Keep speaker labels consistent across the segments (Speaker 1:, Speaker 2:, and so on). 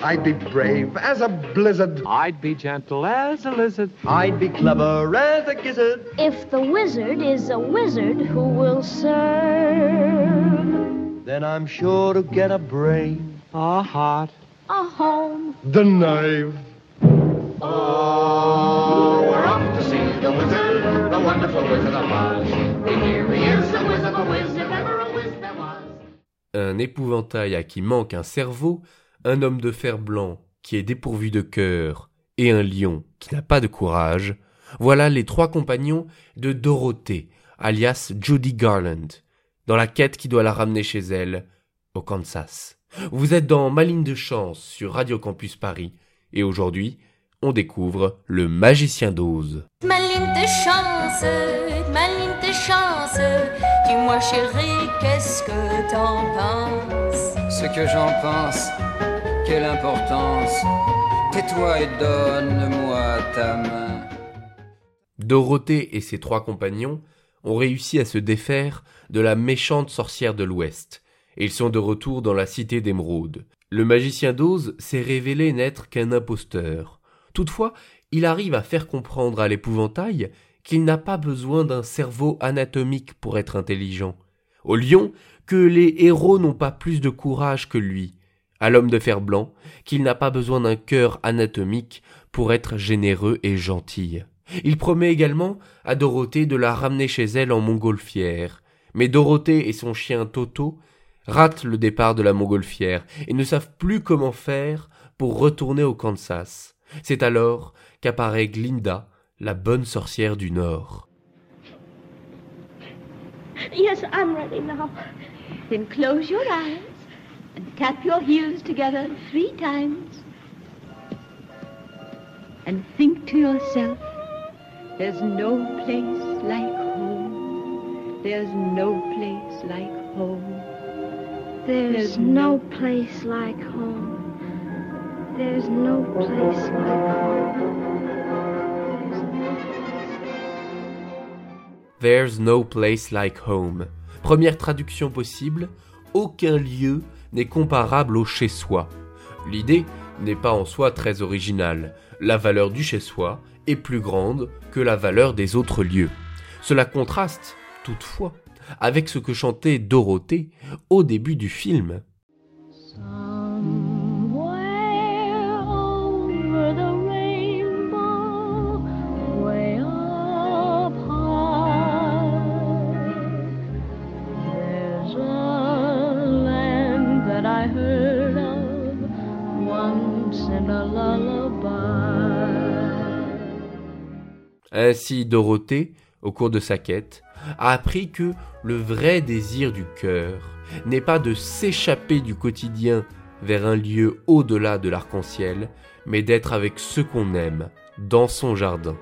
Speaker 1: I'd be brave as a blizzard.
Speaker 2: I'd be gentle as a lizard.
Speaker 1: I'd be clever as a gizzard.
Speaker 3: If the wizard is a wizard who will serve
Speaker 1: Then I'm sure to get a brain.
Speaker 2: A heart.
Speaker 3: a home.
Speaker 1: The knave.
Speaker 4: Oh, we're off to see the wizard, the wonderful wizard of Oz. Here he is, the wizard of Wiz, if ever a wiz there was.
Speaker 5: Un épouvantail à qui manque un cerveau, un homme de fer blanc qui est dépourvu de cœur et un lion qui n'a pas de courage, voilà les trois compagnons de Dorothée, alias Judy Garland, dans la quête qui doit la ramener chez elle, au Kansas. Vous êtes dans Ma ligne de chance sur Radio Campus Paris, et aujourd'hui, on découvre le magicien d'Oz.
Speaker 6: Ma ligne de chance, ma ligne de chance. Dis-moi chérie, qu'est-ce que t'en penses?
Speaker 7: Ce que j'en pense, quelle importance. Tais-toi et donne-moi ta main.
Speaker 5: Dorothée et ses trois compagnons ont réussi à se défaire de la méchante sorcière de l'Ouest, et ils sont de retour dans la cité d'Émeraude. Le magicien d'Oz s'est révélé n'être qu'un imposteur. Toutefois, il arrive à faire comprendre à l'épouvantail qu'il n'a pas besoin d'un cerveau anatomique pour être intelligent. Au lion, que les héros n'ont pas plus de courage que lui. À l'homme de fer blanc, qu'il n'a pas besoin d'un cœur anatomique pour être généreux et gentil. Il promet également à Dorothée de la ramener chez elle en montgolfière. Mais Dorothée et son chien Toto ratent le départ de la montgolfière et ne savent plus comment faire pour retourner au Kansas. C'est alors qu'apparaît Glinda, la bonne sorcière du Nord.
Speaker 3: Yes, I'm ready now.
Speaker 8: Then close your eyes and tap your heels together three times. And think to yourself, there's no place like home. There's no place like home.
Speaker 3: There's
Speaker 8: There's
Speaker 3: no
Speaker 8: no
Speaker 3: place like home. There's no place like
Speaker 5: There's no place like home. Première traduction possible, aucun lieu n'est comparable au chez-soi. L'idée n'est pas en soi très originale. La valeur du chez-soi est plus grande que la valeur des autres lieux. Cela contraste, toutefois, avec ce que chantait Dorothée au début du film. Ainsi Dorothée, au cours de sa quête, a appris que le vrai désir du cœur n'est pas de s'échapper du quotidien vers un lieu au-delà de l'arc-en-ciel, mais d'être avec ceux qu'on aime, dans son jardin.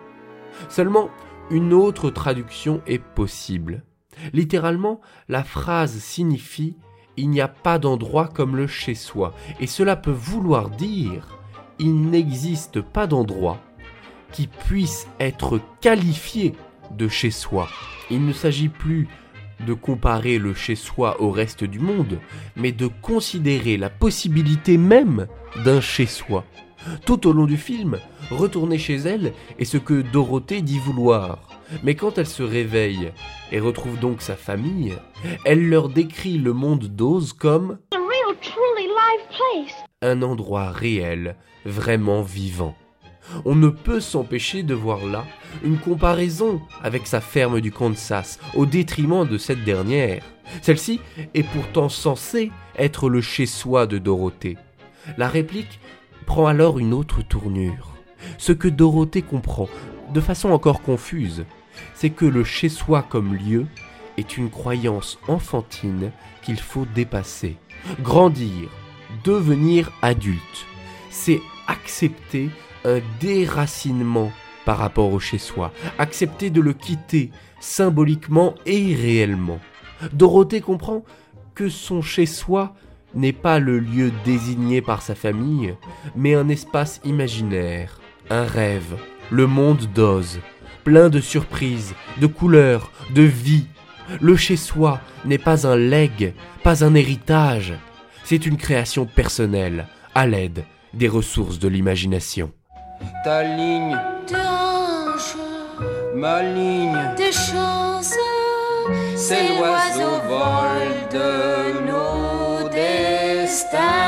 Speaker 5: Seulement, une autre traduction est possible. Littéralement, la phrase signifie Il n'y a pas d'endroit comme le chez-soi, et cela peut vouloir dire Il n'existe pas d'endroit qui puisse être qualifié de chez soi. Il ne s'agit plus de comparer le chez soi au reste du monde, mais de considérer la possibilité même d'un chez soi. Tout au long du film, retourner chez elle est ce que Dorothée dit vouloir. Mais quand elle se réveille et retrouve donc sa famille, elle leur décrit le monde d'Oz comme un endroit réel, vraiment vivant. On ne peut s'empêcher de voir là une comparaison avec sa ferme du Kansas, au détriment de cette dernière. Celle-ci est pourtant censée être le chez-soi de Dorothée. La réplique prend alors une autre tournure. Ce que Dorothée comprend, de façon encore confuse, c'est que le chez-soi comme lieu est une croyance enfantine qu'il faut dépasser. Grandir, devenir adulte, c'est accepter un déracinement par rapport au chez-soi, accepter de le quitter symboliquement et réellement. Dorothée comprend que son chez-soi n'est pas le lieu désigné par sa famille, mais un espace imaginaire, un rêve, le monde d'Oz, plein de surprises, de couleurs, de vie. Le chez-soi n'est pas un legs, pas un héritage, c'est une création personnelle, à l'aide des ressources de l'imagination.
Speaker 7: Ta ligne, ma ligne,
Speaker 6: tes chances,
Speaker 7: c'est l'oiseau vol de nos destins.